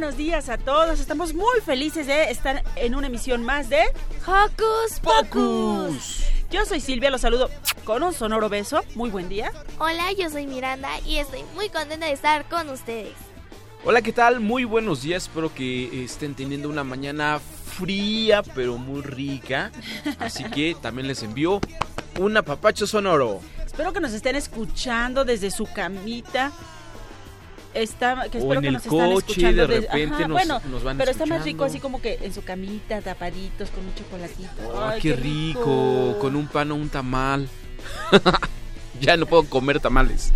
buenos días a todos. Estamos muy felices de estar en una emisión más de Hocus Pocus. Yo soy Silvia, los saludo con un sonoro beso. Muy buen día. Hola, yo soy Miranda y estoy muy contenta de estar con ustedes. Hola, ¿qué tal? Muy buenos días. Espero que estén teniendo una mañana fría, pero muy rica. Así que también les envío un apapacho sonoro. Espero que nos estén escuchando desde su camita. Está, que O espero en que el nos están coche, escuchando de repente Ajá, nos- bueno, nos van pero está más rico así como que en su camita, tapaditos, con un chocolatito. Ah, Ay, qué rico, con un pan o un tamal. ya no puedo comer tamales.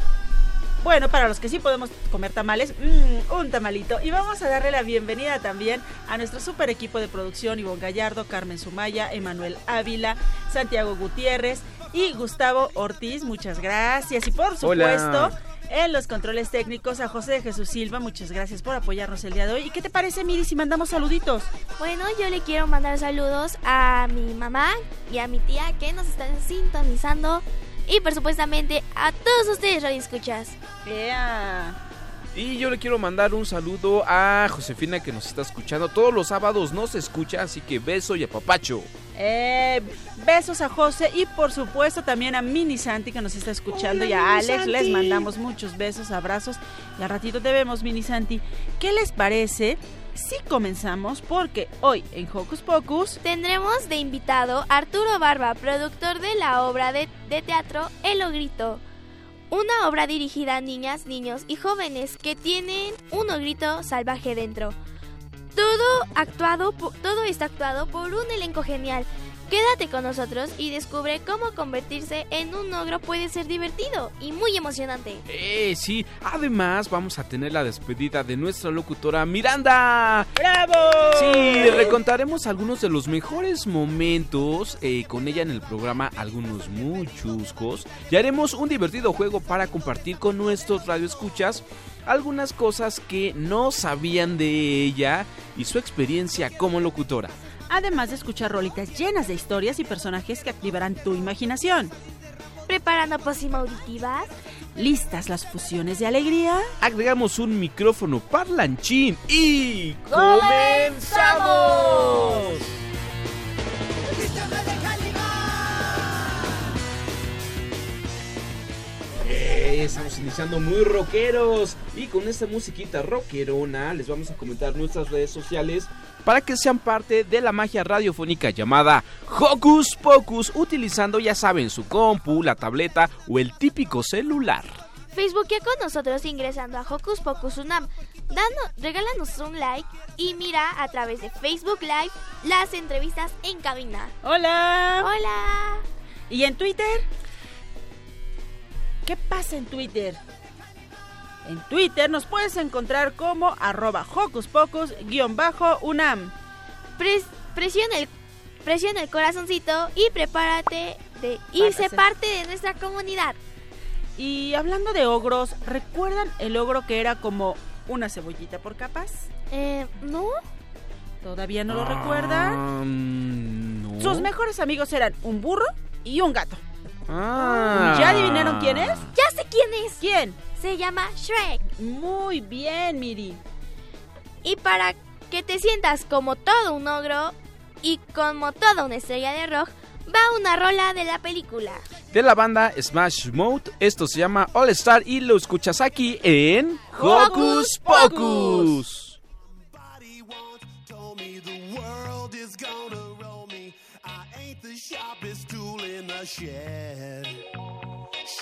Bueno, para los que sí podemos comer tamales, mm, un tamalito. Y vamos a darle la bienvenida también a nuestro super equipo de producción, Ivonne Gallardo, Carmen Sumaya, Emanuel Ávila, Santiago Gutiérrez y Gustavo Ortiz. Muchas gracias. Y por Hola. En los controles técnicos a José de Jesús Silva. Muchas gracias por apoyarnos el día de hoy. ¿Y qué te parece, Miri, si mandamos saluditos? Bueno, yo le quiero mandar saludos a mi mamá y a mi tía que nos están sintonizando. Y por supuestamente a todos ustedes, Radio Escuchas. Ea. Y yo le quiero mandar un saludo a Josefina que nos está escuchando. Todos los sábados nos escucha, así que beso y apapacho. Eh, besos a José y por supuesto también a Mini Santi que nos está escuchando y a Alex les mandamos muchos besos, abrazos y al ratito te vemos Mini Santi. ¿Qué les parece si comenzamos? Porque hoy en Hocus Pocus Tendremos de invitado a Arturo Barba, productor de la obra de, de teatro El Ogrito. Una obra dirigida a niñas, niños y jóvenes que tienen un ogrito salvaje dentro. Todo actuado, todo está actuado por un elenco genial. Quédate con nosotros y descubre cómo convertirse en un ogro puede ser divertido y muy emocionante. Eh, sí. Además, vamos a tener la despedida de nuestra locutora Miranda. ¡Bravo! Sí, recontaremos algunos de los mejores momentos eh, con ella en el programa, algunos muy chuscos. Y haremos un divertido juego para compartir con nuestros radioescuchas algunas cosas que no sabían de ella y su experiencia como locutora. Además de escuchar rolitas llenas de historias y personajes que activarán tu imaginación. ¿Preparando pócima auditivas? ¿Listas las fusiones de alegría? Agregamos un micrófono parlanchín y comenzamos. Eh, Estamos iniciando muy rockeros y con esta musiquita rockerona les vamos a comentar nuestras redes sociales para que sean parte de la magia radiofónica llamada Hocus Pocus utilizando ya saben su compu, la tableta o el típico celular. Facebookea con nosotros ingresando a Hocus Pocus Unam. Dando, regálanos un like y mira a través de Facebook Live las entrevistas en cabina. ¡Hola! Hola. ¿Y en Twitter? ¿Qué pasa en Twitter? En Twitter nos puedes encontrar como arroba hocus pocus guion bajo unam. Pres- presiona, el, presiona el corazoncito y prepárate de irse parte de nuestra comunidad. Y hablando de ogros, ¿recuerdan el ogro que era como una cebollita por capas? Eh, ¿no? ¿Todavía no lo recuerdan? No. Sus mejores amigos eran un burro y un gato. Ah. ¿Ya adivinaron quién es? Ya sé quién es. ¿Quién? Se llama Shrek. Muy bien, Miri. Y para que te sientas como todo un ogro y como toda una estrella de rock, va una rola de la película. De la banda Smash Mouth, esto se llama All Star y lo escuchas aquí en Hocus Pocus.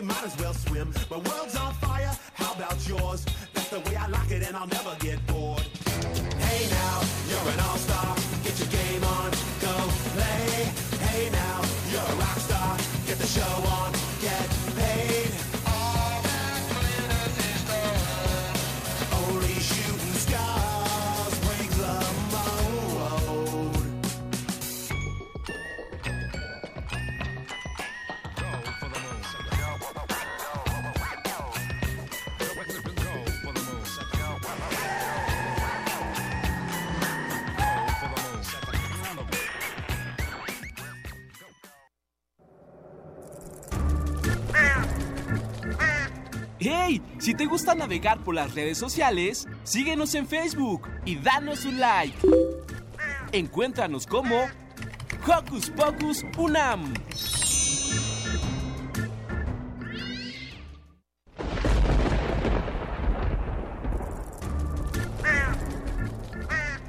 you might as well swim. My world's on fire, how about yours? That's the way I like it, and I'll never get bored. ¡Hey! Si te gusta navegar por las redes sociales, síguenos en Facebook y danos un like. Encuéntranos como Hocus Pocus Unam.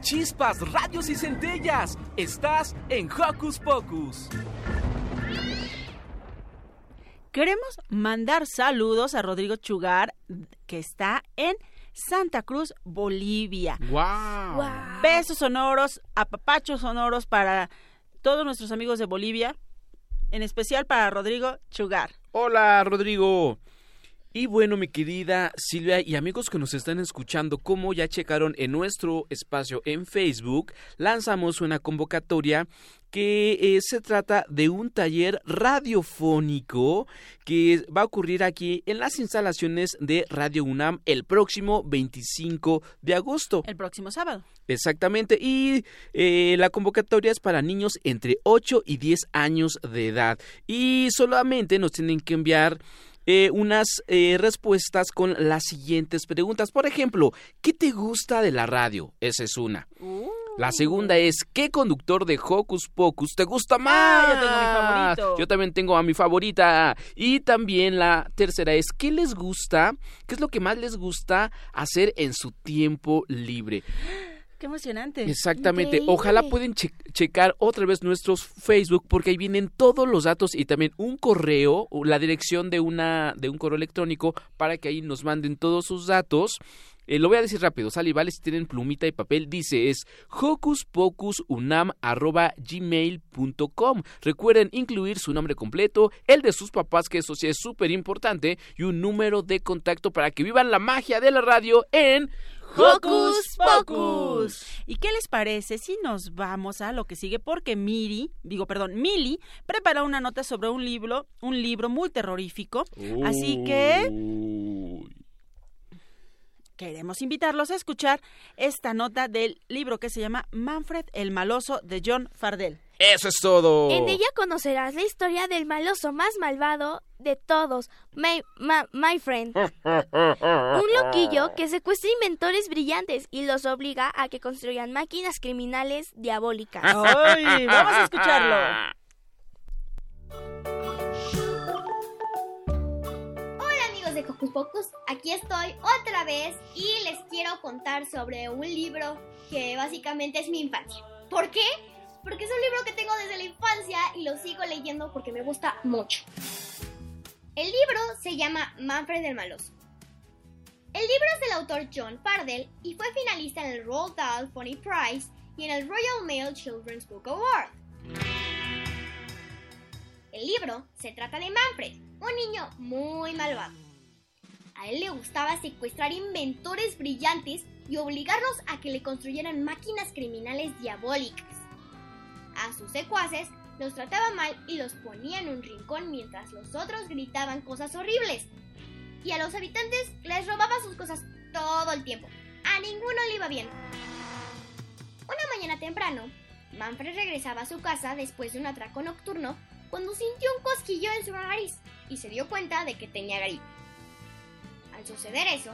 Chispas, radios y centellas. Estás en Hocus Pocus. Queremos mandar saludos a Rodrigo Chugar, que está en Santa Cruz, Bolivia. ¡Wow! Besos sonoros, apapachos sonoros para todos nuestros amigos de Bolivia, en especial para Rodrigo Chugar. Hola, Rodrigo. Y bueno, mi querida Silvia y amigos que nos están escuchando, como ya checaron en nuestro espacio en Facebook, lanzamos una convocatoria que eh, se trata de un taller radiofónico que va a ocurrir aquí en las instalaciones de Radio UNAM el próximo 25 de agosto. El próximo sábado. Exactamente, y eh, la convocatoria es para niños entre 8 y 10 años de edad. Y solamente nos tienen que enviar eh, unas eh, respuestas con las siguientes preguntas. Por ejemplo, ¿qué te gusta de la radio? Esa es una. La segunda es, ¿qué conductor de Hocus Pocus te gusta más? Ah, yo tengo mi favorito. Yo también tengo a mi favorita. Y también la tercera es, ¿qué les gusta? ¿Qué es lo que más les gusta hacer en su tiempo libre? Qué emocionante. Exactamente. Increíble. Ojalá pueden che- checar otra vez nuestros Facebook porque ahí vienen todos los datos y también un correo, la dirección de una de un correo electrónico para que ahí nos manden todos sus datos. Eh, lo voy a decir rápido, sale y vale si tienen plumita y papel. Dice es hocuspocusunam@gmail.com. Recuerden incluir su nombre completo, el de sus papás, que eso sí es súper importante, y un número de contacto para que vivan la magia de la radio en Hocus Pocus. ¿Y qué les parece si nos vamos a lo que sigue? Porque Miri, digo, perdón, Mili preparó una nota sobre un libro, un libro muy terrorífico. Así que queremos invitarlos a escuchar esta nota del libro que se llama Manfred el Maloso de John Fardell. Eso es todo. En ella conocerás la historia del maloso más malvado de todos, My, my Friend. Un loquillo que secuestra inventores brillantes y los obliga a que construyan máquinas criminales diabólicas. ¡Ay! Vamos a escucharlo. Hola amigos de Cocus Pocus, aquí estoy otra vez y les quiero contar sobre un libro que básicamente es mi infancia. ¿Por qué? Porque es un libro que tengo desde la infancia y lo sigo leyendo porque me gusta mucho. El libro se llama Manfred el Maloso. El libro es del autor John Fardell y fue finalista en el Roald Dahl Funny Prize y en el Royal Mail Children's Book Award. El libro se trata de Manfred, un niño muy malvado. A él le gustaba secuestrar inventores brillantes y obligarlos a que le construyeran máquinas criminales diabólicas. A sus secuaces los trataba mal y los ponía en un rincón mientras los otros gritaban cosas horribles. Y a los habitantes les robaba sus cosas todo el tiempo. A ninguno le iba bien. Una mañana temprano, Manfred regresaba a su casa después de un atraco nocturno cuando sintió un cosquillo en su nariz y se dio cuenta de que tenía gripe. Al suceder eso,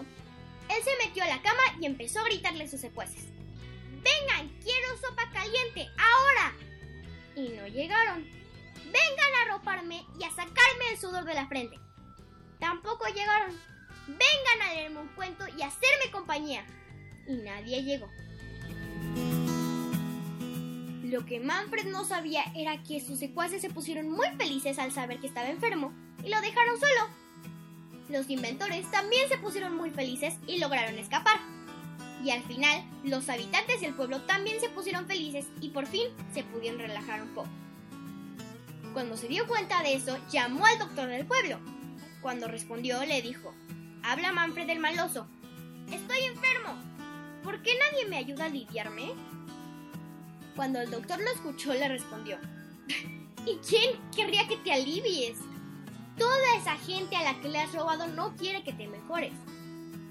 él se metió a la cama y empezó a gritarle a sus secuaces. ¡Vengan! ¡Quiero sopa caliente! ¡Ahora! Y no llegaron. ¡Vengan a arroparme y a sacarme el sudor de la frente! Tampoco llegaron. ¡Vengan a leerme un cuento y a hacerme compañía! Y nadie llegó. Lo que Manfred no sabía era que sus secuaces se pusieron muy felices al saber que estaba enfermo y lo dejaron solo. Los inventores también se pusieron muy felices y lograron escapar. Y al final, los habitantes del pueblo también se pusieron felices y por fin se pudieron relajar un poco. Cuando se dio cuenta de eso, llamó al doctor del pueblo. Cuando respondió, le dijo, Habla Manfred el maloso. Estoy enfermo. ¿Por qué nadie me ayuda a aliviarme? Cuando el doctor lo escuchó, le respondió, ¿Y quién querría que te alivies? Toda esa gente a la que le has robado no quiere que te mejores.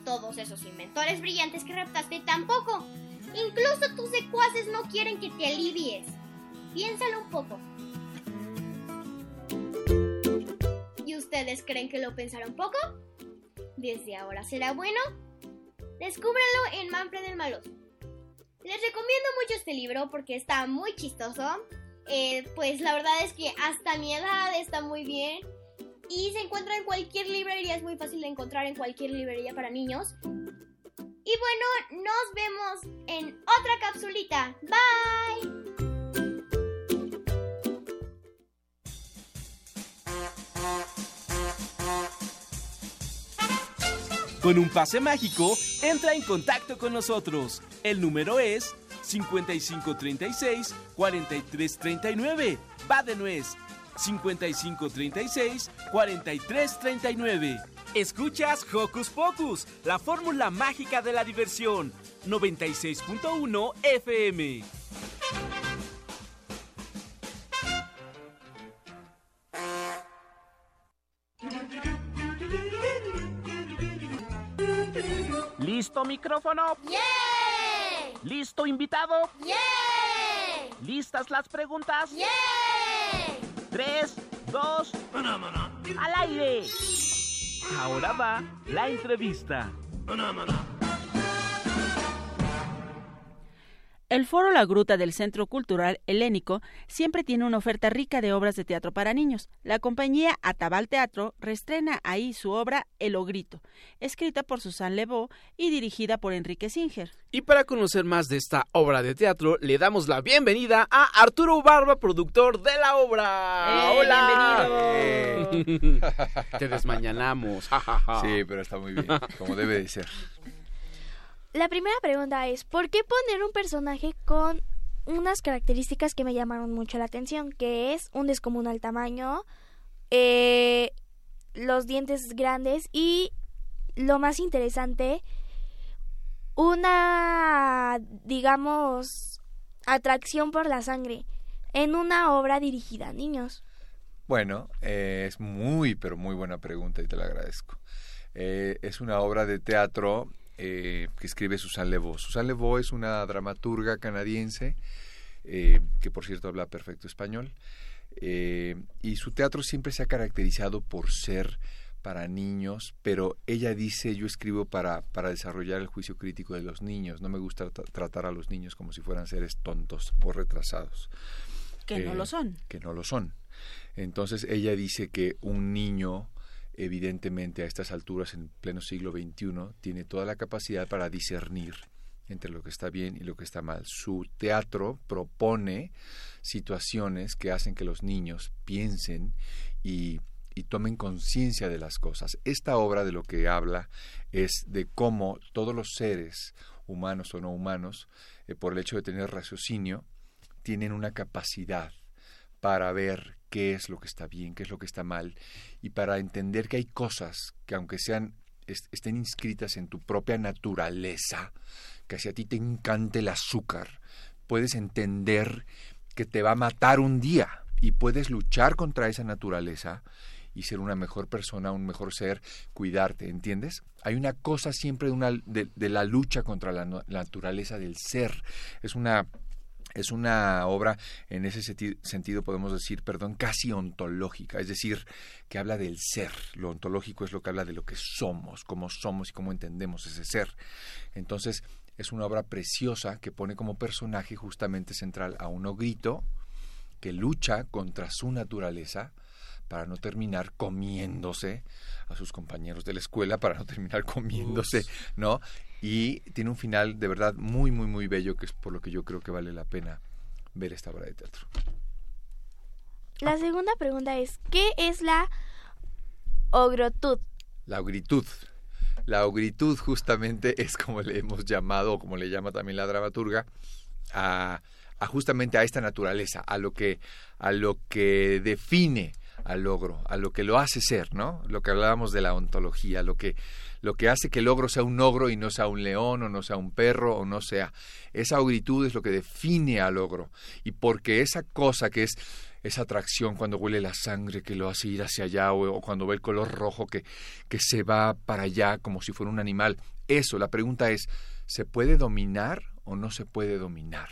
Todos esos inventores brillantes que raptaste tampoco. Incluso tus secuaces no quieren que te alivies. Piénsalo un poco. ¿Y ustedes creen que lo pensaron poco? ¿Desde ahora será bueno? Descúbrelo en Manfred el Maloso. Les recomiendo mucho este libro porque está muy chistoso. Eh, pues la verdad es que hasta mi edad está muy bien. Y se encuentra en cualquier librería, es muy fácil de encontrar en cualquier librería para niños. Y bueno, nos vemos en otra capsulita. Bye. Con un pase mágico, entra en contacto con nosotros. El número es 5536-4339. Va de nuez. 5536-4339. Escuchas Hocus Pocus, la fórmula mágica de la diversión. 96.1 FM. ¿Listo micrófono? ¡Yeah! ¿Listo invitado? ¡Yeah! ¿Listas las preguntas? ¡Yeah! Tres, dos, al aire. Ahora va la entrevista. El Foro La Gruta del Centro Cultural Helénico siempre tiene una oferta rica de obras de teatro para niños. La compañía Atabal Teatro reestrena ahí su obra El Ogrito, escrita por Susan Lebeau y dirigida por Enrique Singer. Y para conocer más de esta obra de teatro, le damos la bienvenida a Arturo Barba, productor de la obra. ¡Eh, ¡Hola! bienvenido! Te desmañanamos. Sí, pero está muy bien, como debe de ser. La primera pregunta es, ¿por qué poner un personaje con unas características que me llamaron mucho la atención? Que es un descomunal tamaño, eh, los dientes grandes y, lo más interesante, una, digamos, atracción por la sangre en una obra dirigida a niños. Bueno, eh, es muy, pero muy buena pregunta y te la agradezco. Eh, es una obra de teatro eh, que escribe Susan Lebeau. Susan Lebeau es una dramaturga canadiense eh, que, por cierto, habla perfecto español. Eh, y su teatro siempre se ha caracterizado por ser para niños, pero ella dice, yo escribo para, para desarrollar el juicio crítico de los niños. No me gusta tra- tratar a los niños como si fueran seres tontos o retrasados. Que no lo son. Que no lo son. Entonces ella dice que un niño, evidentemente a estas alturas, en pleno siglo XXI, tiene toda la capacidad para discernir entre lo que está bien y lo que está mal. Su teatro propone situaciones que hacen que los niños piensen y, tomen conciencia de las cosas. Esta obra de lo que habla es de cómo todos los seres, humanos o no humanos, eh, por el hecho de tener raciocinio, tienen una capacidad para ver qué es lo que está bien, qué es lo que está mal, y para entender que hay cosas que aunque sean estén inscritas en tu propia naturaleza, que si a ti te encanta el azúcar, puedes entender que te va a matar un día y puedes luchar contra esa naturaleza y ser una mejor persona, un mejor ser, cuidarte, ¿entiendes? Hay una cosa siempre de, la lucha contra la, naturaleza del ser. Es una es una obra en ese sentido podemos decir, perdón, casi ontológica, es decir, que habla del ser. Lo ontológico es lo que habla de lo que somos, cómo somos y cómo entendemos ese ser. Entonces, es una obra preciosa que pone como personaje justamente central a un ogrito que lucha contra su naturaleza para no terminar comiéndose a sus compañeros de la escuela, para no terminar comiéndose, ¿no? Y tiene un final de verdad muy, muy, muy bello, que es por lo que yo creo que vale la pena ver esta obra de teatro. La segunda pregunta es, ¿qué es la ogrotud? La ogritud. La ogritud justamente es como le hemos llamado, o como le llama también la dramaturga, a, justamente a esta naturaleza, a lo que, a lo que define al logro, a lo que lo hace ser, ¿no? Lo que hablábamos de la ontología, lo que, lo que hace que el ogro sea un ogro y no sea un león o no sea un perro o no sea. Esa ogritud es lo que define al ogro. Y porque esa cosa que es esa atracción cuando huele la sangre que lo hace ir hacia allá o, cuando ve el color rojo que, que se va para allá como si fuera un animal. Eso, la pregunta es, ¿se puede dominar o no se puede dominar?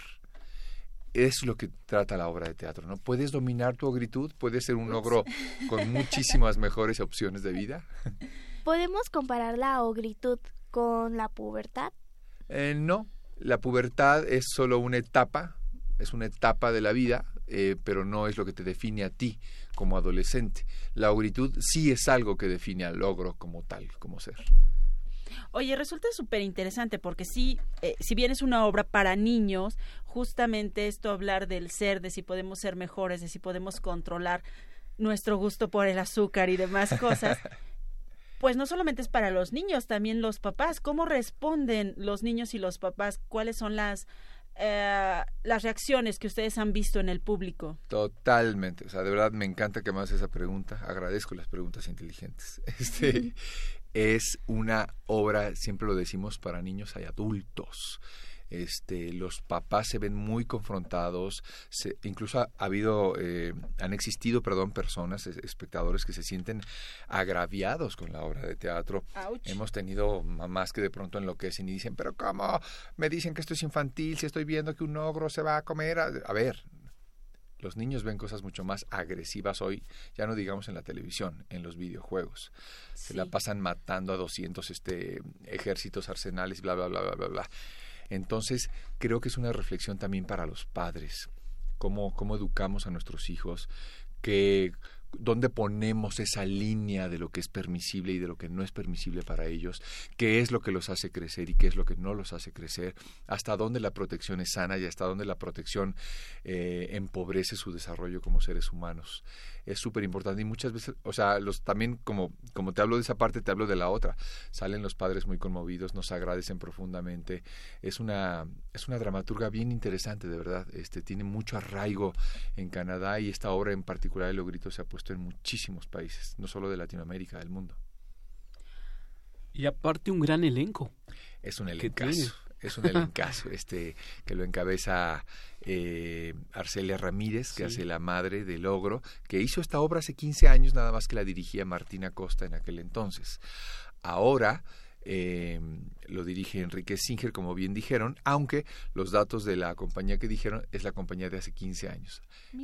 Es lo que trata la obra de teatro, ¿no? ¿Puedes dominar tu ogritud? ¿Puedes ser un ogro con muchísimas mejores opciones de vida? ¿Podemos comparar la ogritud con la pubertad? Eh, no, la pubertad es solo una etapa, es una etapa de la vida eh, pero no es lo que te define a ti como adolescente. La ogritud sí es algo que define al logro como tal, como ser. Oye, resulta súper interesante porque sí, eh, si bien es una obra para niños, justamente esto hablar del ser, de si podemos ser mejores, de si podemos controlar nuestro gusto por el azúcar y demás cosas, pues no solamente es para los niños, también los papás. ¿Cómo responden los niños y los papás? ¿Cuáles son las eh, las reacciones que ustedes han visto en el público. Totalmente, o sea, de verdad me encanta que me hagas esa pregunta, agradezco las preguntas inteligentes. Este es una obra, siempre lo decimos, para niños y adultos este, los papás se ven muy confrontados, incluso ha, habido, eh, han existido, perdón, personas, espectadores que se sienten agraviados con la obra de teatro. Hemos tenido mamás que de pronto enloquecen y dicen, pero ¿cómo? Me dicen que esto es infantil, si estoy viendo que un ogro se va a comer. A, ver, los niños ven cosas mucho más agresivas hoy, ya no digamos en la televisión, en los videojuegos. Se la pasan matando a 200 este, ejércitos, arsenales, bla, bla, bla, bla, bla, bla. Entonces, creo que es una reflexión también para los padres, cómo, cómo educamos a nuestros hijos, que dónde ponemos esa línea de lo que es permisible y de lo que no es permisible para ellos, qué es lo que los hace crecer y qué es lo que no los hace crecer, hasta dónde la protección es sana y hasta dónde la protección eh, empobrece su desarrollo como seres humanos. Es súper importante y muchas veces, o sea, los también como, como te hablo de esa parte, te hablo de la otra. Salen los padres muy conmovidos, nos agradecen profundamente. Es una, es una dramaturga bien interesante, de verdad. Este, tiene mucho arraigo en Canadá y esta obra en particular, El Logrito, se ha puesto en muchísimos países, no solo de Latinoamérica, del mundo. Y aparte un gran elenco. Es un elencazo. Es un elencazo, este, que lo encabeza eh, Arcelia Ramírez, que hace la madre del Logro, que hizo esta obra hace 15 años, nada más que la dirigía Martina Costa en aquel entonces. Ahora eh, lo dirige Enrique Singer, como bien dijeron, aunque los datos de la compañía que dijeron es la compañía de hace 15 años.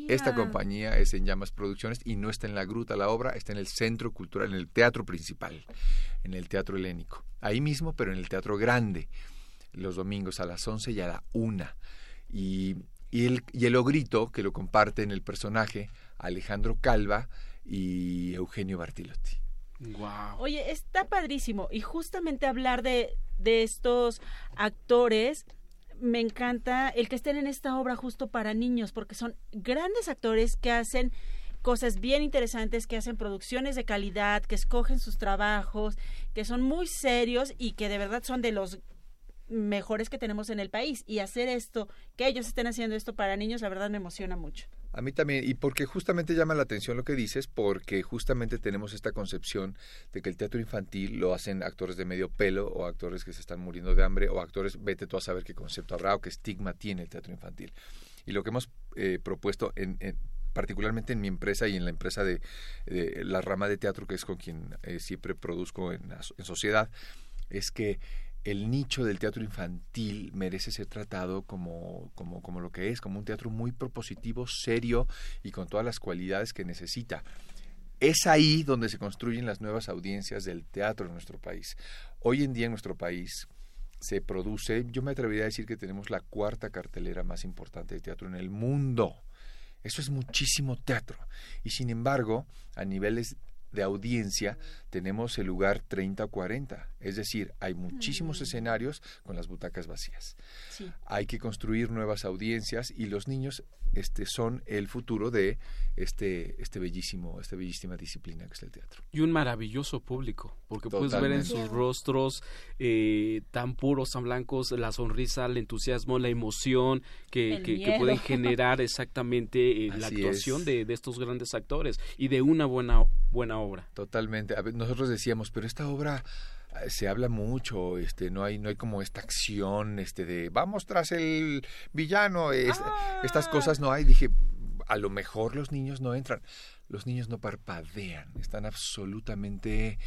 Esta compañía es en Llamas Producciones y no está en la gruta la obra, está en el centro cultural, en el teatro principal, en el teatro helénico. Ahí mismo, pero en el teatro grande, los domingos a las 11 y a la 1. Y, y, el, y el ogrito que lo comparte en el personaje Alejandro Calva y Eugenio Bartilotti. Wow. Oye, está padrísimo. Y justamente hablar de, de estos actores, me encanta el que estén en esta obra justo para niños, porque son grandes actores que hacen cosas bien interesantes, que hacen producciones de calidad, que escogen sus trabajos, que son muy serios y que de verdad son de los mejores que tenemos en el país. Y hacer esto, que ellos estén haciendo esto para niños, la verdad me emociona mucho. A mí también, y porque justamente llama la atención lo que dices, porque justamente tenemos esta concepción de que el teatro infantil lo hacen actores de medio pelo o actores que se están muriendo de hambre o actores, vete tú a saber qué concepto habrá o qué estigma tiene el teatro infantil. Y lo que hemos eh, propuesto en, particularmente en mi empresa y en la empresa de, la rama de teatro que es con quien eh, siempre produzco en, en sociedad, es que el nicho del teatro infantil merece ser tratado como, como, como lo que es, como un teatro muy propositivo, serio y con todas las cualidades que necesita. Es ahí donde se construyen las nuevas audiencias del teatro en nuestro país. Hoy en día en nuestro país se produce, yo me atrevería a decir que tenemos la cuarta cartelera más importante de teatro en el mundo. Eso es muchísimo teatro. Y sin embargo, a niveles de audiencia tenemos el lugar 30 o 40. Es decir, hay muchísimos mm. escenarios con las butacas vacías. Hay que construir nuevas audiencias y los niños este, son el futuro de este, este bellísimo, esta bellísima disciplina que es el teatro. Y un maravilloso público, porque puedes ver en sus rostros eh, tan puros, tan blancos, la sonrisa, el entusiasmo, la emoción que, que, pueden generar exactamente eh, la actuación de, de, estos grandes actores y de una buena, buena obra. Totalmente. nosotros decíamos, pero esta obra eh, se habla mucho, este, no hay, no hay como esta acción, este, de vamos tras el villano, estas ah. cosas no hay. Dije, a lo mejor los niños no entran, los niños no parpadean, están absolutamente eh,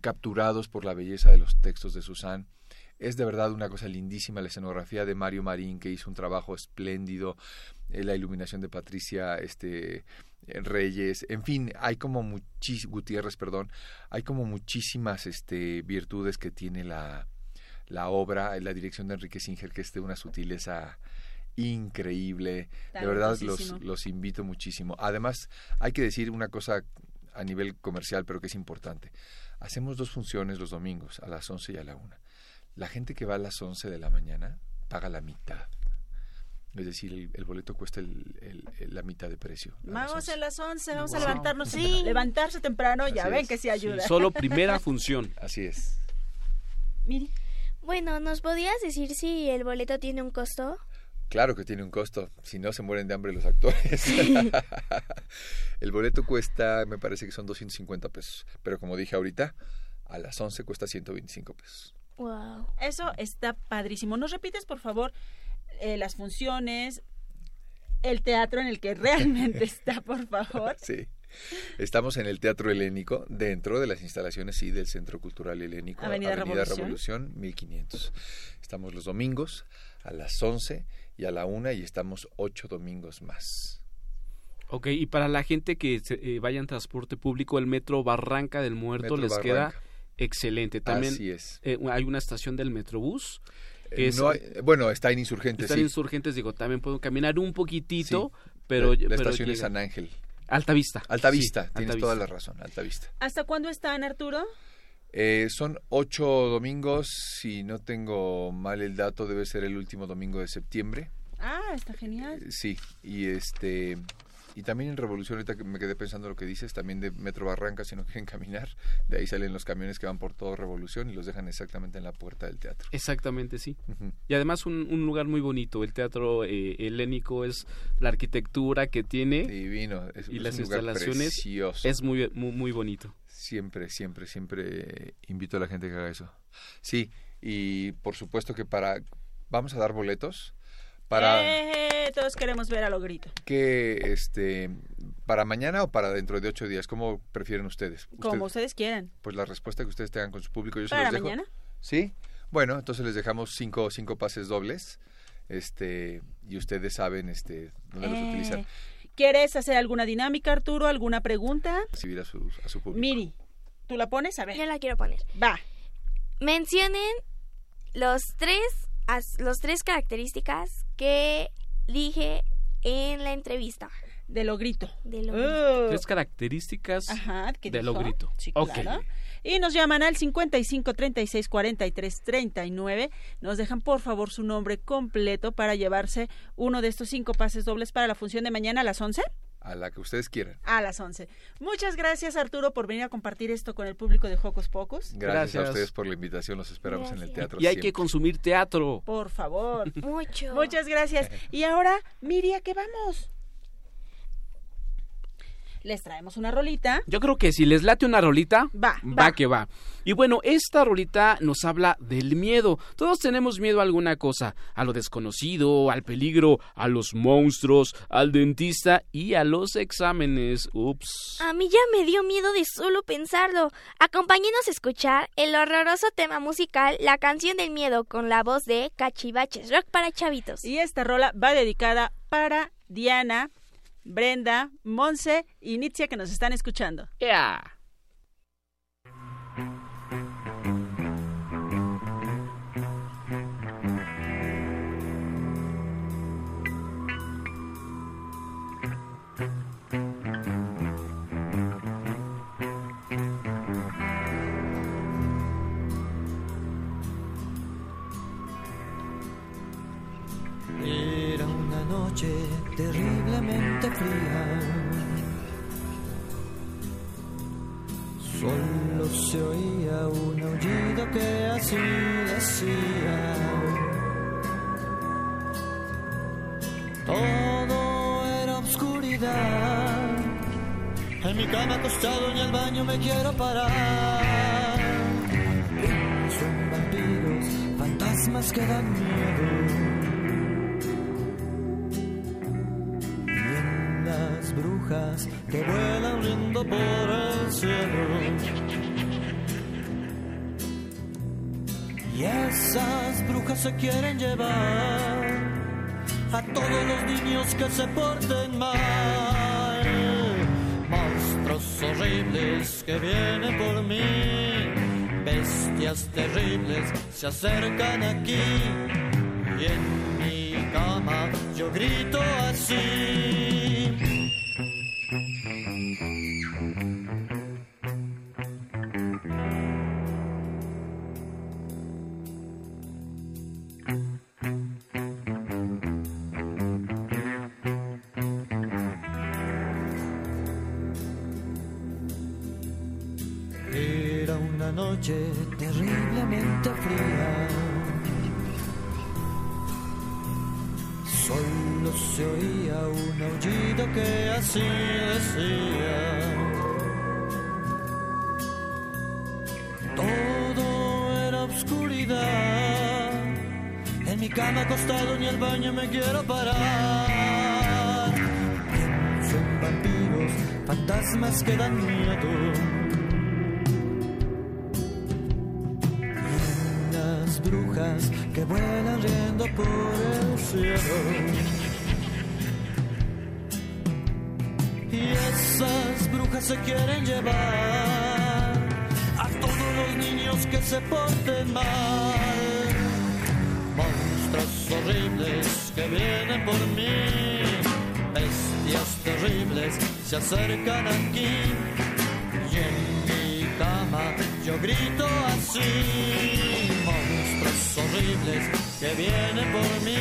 capturados por la belleza de los textos de Susan. Es de verdad una cosa lindísima la escenografía de Mario Marín, que hizo un trabajo espléndido, eh, la iluminación de Patricia, este, Reyes, en fin, hay como muchísimas, Gutiérrez, perdón, hay como muchísimas este, virtudes que tiene la, la obra, la dirección de Enrique Singer, que es de una sutileza increíble. de verdad los, los invito muchísimo. Además, hay que decir una cosa a nivel comercial, pero que es importante. Hacemos dos funciones los domingos, a las 11 y a la 1. La gente que va a las 11 de la mañana paga la mitad. Es decir, el, boleto cuesta el, la mitad de precio. Vamos a las 11, vamos a levantarnos. Sí. Levantarse temprano, ya ven que sí ayuda. solo primera función. Así es. Mire. Bueno, ¿nos podías decir si el boleto tiene un costo? Claro que tiene un costo, si no se mueren de hambre los actores. el boleto cuesta, me parece que son 250 pesos, pero como dije ahorita, a las 11 cuesta 125 pesos. Wow. Eso está padrísimo. ¿Nos repites, por favor, eh, las funciones, el teatro en el que realmente está, por favor. Sí. Estamos en el Teatro Helénico, dentro de las instalaciones sí, del Centro Cultural Helénico, Avenida, Revolución. Revolución 1500. Estamos los domingos a las 11 y a la 1 y estamos ocho domingos más. Ok, y para la gente que eh, vaya en transporte público, el metro Barranca del Muerto les queda excelente. También Así es. Eh, hay una estación del Metrobús bueno, está en Insurgentes. Está en Insurgentes, digo, también puedo caminar un poquitito, pero... La, estación es San Ángel. Alta Vista. Alta Vista, tienes toda la razón, Alta Vista. ¿Hasta cuándo están, Arturo? Eh, son ocho domingos, si no tengo mal el dato, debe ser el último domingo de septiembre. Ah, está genial. Eh, sí, y este y también en Revolución, ahorita que me quedé pensando lo que dices, también de Metro Barranca, si no quieren caminar, de ahí salen los camiones que van por todo Revolución y los dejan exactamente en la puerta del teatro. Exactamente, sí. Y además un, lugar muy bonito, el teatro eh, helénico es la arquitectura que tiene. Divino, y las instalaciones es muy, muy, muy bonito. Siempre, siempre, siempre invito a la gente que haga eso. Sí, y por supuesto que para... Vamos a dar boletos para eh, todos queremos ver a lo grito. Que este para mañana o para dentro de ocho días, ¿cómo prefieren ustedes? Como ustedes quieran. Pues la respuesta que ustedes tengan con su público, yo para se los mañana. Sí. Bueno, entonces les dejamos cinco cinco pases dobles, este y ustedes saben este dónde los eh, utilizan. ¿Quieres hacer alguna dinámica, Arturo? ¿Alguna pregunta? Recibir a su, a su público. Miri, ¿tú la pones? A ver. Yo la quiero poner. Va. Mencionen los tres las tres características que dije en la entrevista. del ogrito. Del Uh, Tres características Ajá, ¿qué del dijo? ogrito. Sí, Ok. claro. Y nos llaman al 55 36 43 39. Nos dejan por favor su nombre completo para llevarse uno de estos cinco pases dobles para la función de mañana a las 11. A la que ustedes quieran. A las 11. Muchas gracias Arturo por venir a compartir esto con el público de Hocus Pocus. Gracias, Gracias. a ustedes por la invitación. Los esperamos en el teatro. Y hay que consumir teatro. Por favor. Mucho. Muchas gracias. Y ahora, Miria, ¿qué vamos? Les traemos una rolita. Yo creo que si les late una rolita, Va, va, va. que va. Y bueno, esta rolita nos habla del miedo. Todos tenemos miedo a alguna cosa, a lo desconocido, al peligro, a los monstruos, al dentista y a los exámenes. Ups. A mí ya me dio miedo de solo pensarlo. Acompáñenos a escuchar el horroroso tema musical La canción del miedo con la voz de Cachivaches Rock para chavitos. Y esta rola va dedicada para Diana, Brenda, Monse y Nitzia que nos están escuchando. ¡Ea! Así decía. Todo era oscuridad. En mi cama acostado en el baño me quiero parar. Son vampiros, fantasmas que dan miedo. y en las brujas que vuelan riendo por el cielo. Esas brujas se quieren llevar a todos los niños que se porten mal. Monstruos horribles que vienen por mí, bestias terribles se acercan aquí y en mi cama yo grito así. Solo se oía un aullido que así decía. Todo era oscuridad. En mi cama acostado ni el baño me quiero parar. Son vampiros, fantasmas que dan miedo. Que vuelan riendo por el cielo. Y esas brujas se quieren llevar a todos los niños que se porten mal. Monstruos horribles que vienen por mí, bestias terribles se acercan aquí. Y en mi cama yo grito así, monstruos horribles que vienen por mí,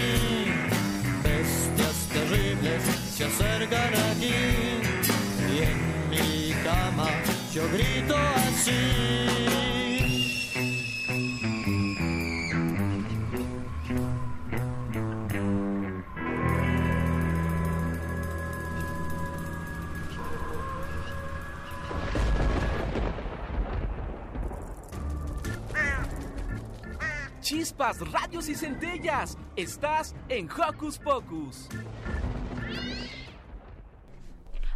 bestias terribles se acercan aquí y en mi cama yo grito así. Chispas, radios y centellas. Estás en Hocus Pocus.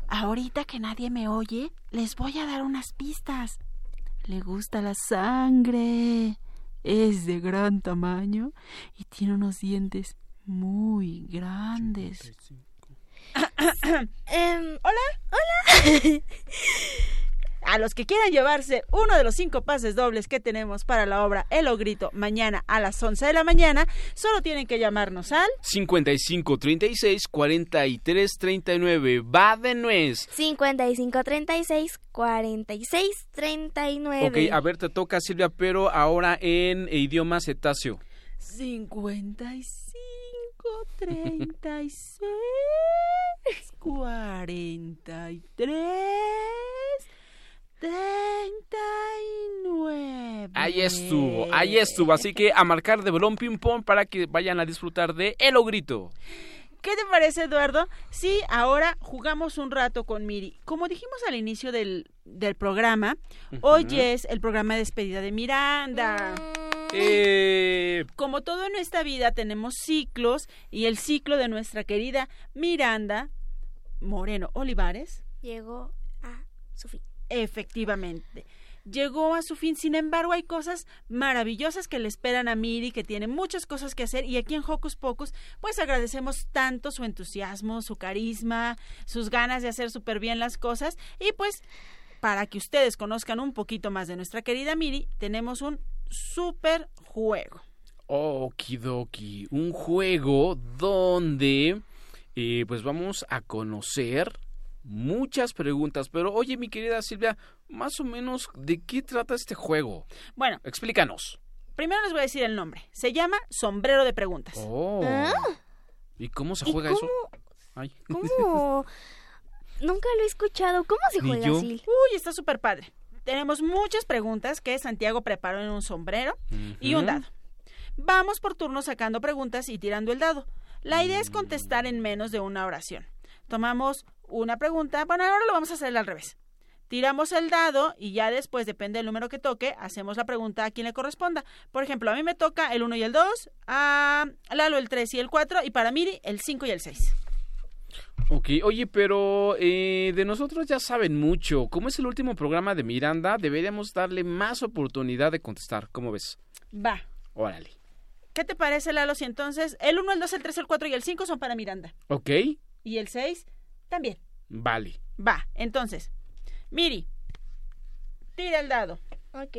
Ahorita que nadie me oye, les voy a dar unas pistas. Le gusta la sangre. Es de gran tamaño y tiene unos dientes muy grandes. Em, Hola. A los que quieran llevarse uno de los cinco pases dobles que tenemos para la obra El Ogrito mañana a las 11 de la mañana, solo tienen que llamarnos al 55 36 43 39. Va de nuez. 55 36 46 39. Ok, a ver, te toca Silvia, pero ahora en idioma cetáceo. 55 36 43 39. Ahí estuvo, ahí estuvo. Así que a marcar de balón ping pong para que vayan a disfrutar de El Ogrito. ¿Qué te parece, Eduardo? Sí, ahora jugamos un rato con Miri. Como dijimos al inicio del, del programa, hoy es el programa de despedida de Miranda. Eh, Como todo en esta vida tenemos ciclos y el ciclo de nuestra querida Miranda Moreno Olivares, Llegó a su fin. Efectivamente, llegó a su fin. Sin embargo, hay cosas maravillosas que le esperan a Miri, que tiene muchas cosas que hacer y aquí en Hocus Pocus, pues agradecemos tanto su entusiasmo, su carisma, sus ganas de hacer súper bien las cosas y pues para que ustedes conozcan un poquito más de nuestra querida Miri, tenemos un súper juego. Okidoki, un juego donde eh, pues vamos a conocer muchas preguntas. Pero oye, mi querida Silvia, más o menos, ¿de qué trata este juego? Bueno, Explícanos. primero les voy a decir el nombre. Se llama Sombrero de Preguntas. Oh. Ah. ¿Y cómo se ¿Y juega cómo? eso? Ay. ¿Cómo? Nunca lo he escuchado. ¿Cómo se juega así? Uy, está súper padre. Tenemos muchas preguntas que Santiago preparó en un sombrero y un dado. Vamos por turno sacando preguntas y tirando el dado. La idea es contestar en menos de una oración. Tomamos una pregunta, bueno, ahora lo vamos a hacer al revés. Tiramos el dado y ya después, depende del número que toque, hacemos la pregunta a quien le corresponda. Por ejemplo, a mí me toca el 1 y el 2, a Lalo el 3 y el 4 y para Miri el 5 y el 6. Ok, oye, pero eh, de nosotros ya saben mucho. Como es el último programa de Miranda, deberíamos darle más oportunidad de contestar. ¿Cómo ves? Va. Órale. ¿Qué te parece, Lalo, si entonces el 1, el 2, el 3, el 4 y el 5 son para Miranda? Ok, Y el 6 también. vale. Va, entonces. Miri, tira el dado. Ok.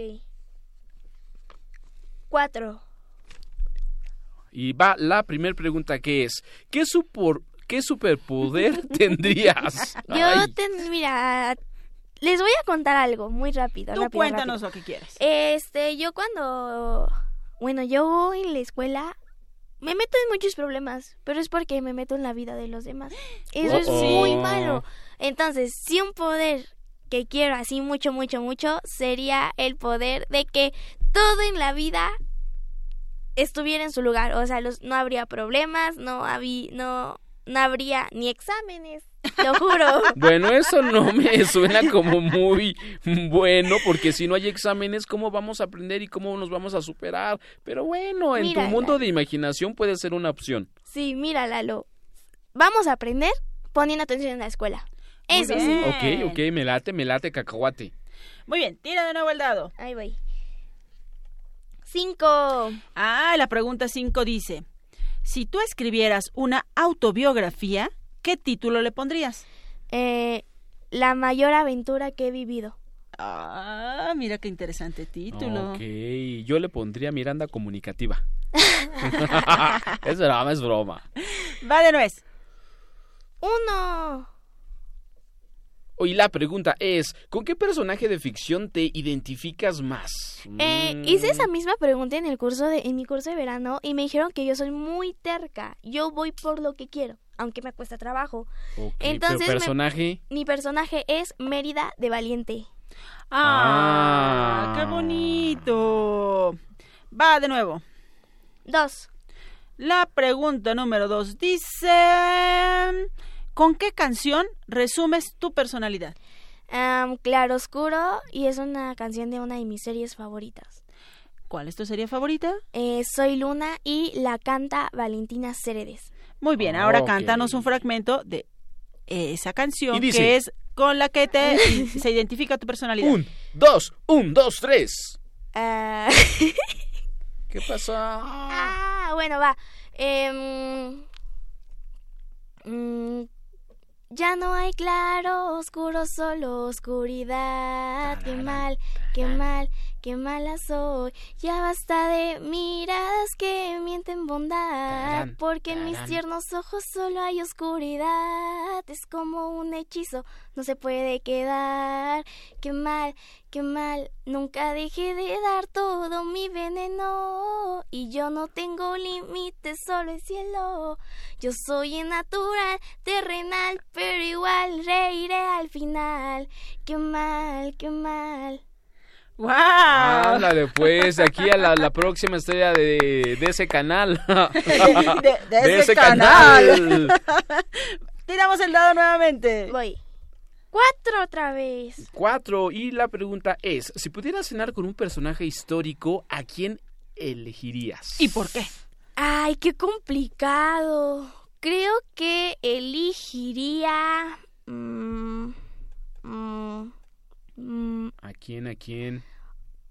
Cuatro. Y va la primera pregunta que es, ¿qué, supor- qué superpoder tendrías? Yo, ten- mira, les voy a contar algo muy rápido. Tú rápido, cuéntanos rápido. lo que quieras. Este, yo cuando, bueno, yo en la escuela me meto en muchos problemas, pero es porque me meto en la vida de los demás. Eso es muy malo. Entonces, si un poder que quiero así mucho, mucho, mucho, sería el poder de que todo en la vida estuviera en su lugar. O sea, los, no habría problemas, no, habí, no, no habría ni exámenes, lo juro. Bueno, eso no me suena como muy bueno, porque si no hay exámenes, ¿cómo vamos a aprender y cómo nos vamos a superar? Pero bueno, en tu mundo de imaginación puede ser una opción. Sí, mira, Lalo. Vamos a aprender poniendo atención en la escuela. Eso sí. Ok, ok, me late, me late cacahuate. Muy bien, tira de nuevo el dado. Ahí voy. Cinco. Ah, la pregunta 5 dice, si tú escribieras una autobiografía, ¿qué título le pondrías? Eh, la mayor aventura que he vivido. Ah, mira qué interesante título. Ok, yo le pondría Miranda comunicativa. es broma, es broma. Va de nuez. Uno. Hoy la pregunta es, ¿con qué personaje de ficción te identificas más? Eh, Mm, hice esa misma pregunta en el curso de, en mi curso de verano y me dijeron que yo soy muy terca. Yo voy por lo que quiero, aunque me cuesta trabajo. entonces pero me- personaje... Mi personaje es Mérida de Valiente. Ah, Ah. qué bonito. Va de nuevo. Dos. La pregunta número 2 dice, ¿con qué canción resumes tu personalidad? Am, Claroscuro y es una canción de una de mis series favoritas. ¿Cuál es tu serie favorita? Eh, soy Luna y la canta Valentina Ceredes. Muy bien, ahora Ok. cántanos un fragmento de esa canción dice- que es con la que te se identifica tu personalidad. Un, dos, un, dos, tres. Ah, ¿Qué pasó? ah, bueno, va. Em, mm, Ya no hay claro, oscuro, solo oscuridad. Qué mal, qué mal, qué mala soy. Ya basta de miradas que mienten bondad. Porque en mis tiernos ojos solo hay oscuridad. Es como un hechizo, no se puede quedar. Qué mal, qué mal. Nunca dejé de dar todo mi veneno. Y yo no tengo límites, solo el cielo. Yo soy natural, terrenal, pero igual reiré al final. Qué mal, qué mal. ¡Wow! Ándale, pues, aquí a la, la próxima estrella de, de ese canal. De, de De ese ese canal. canal. Tiramos el dado nuevamente. Voy. Cuatro otra vez. Cuatro. Y la pregunta es, si pudieras cenar con un personaje histórico, ¿a quién elegirías? ¿Y por qué? Ay, qué complicado. Creo que elegiría... mm, mm, mm, ¿A quién, a quién?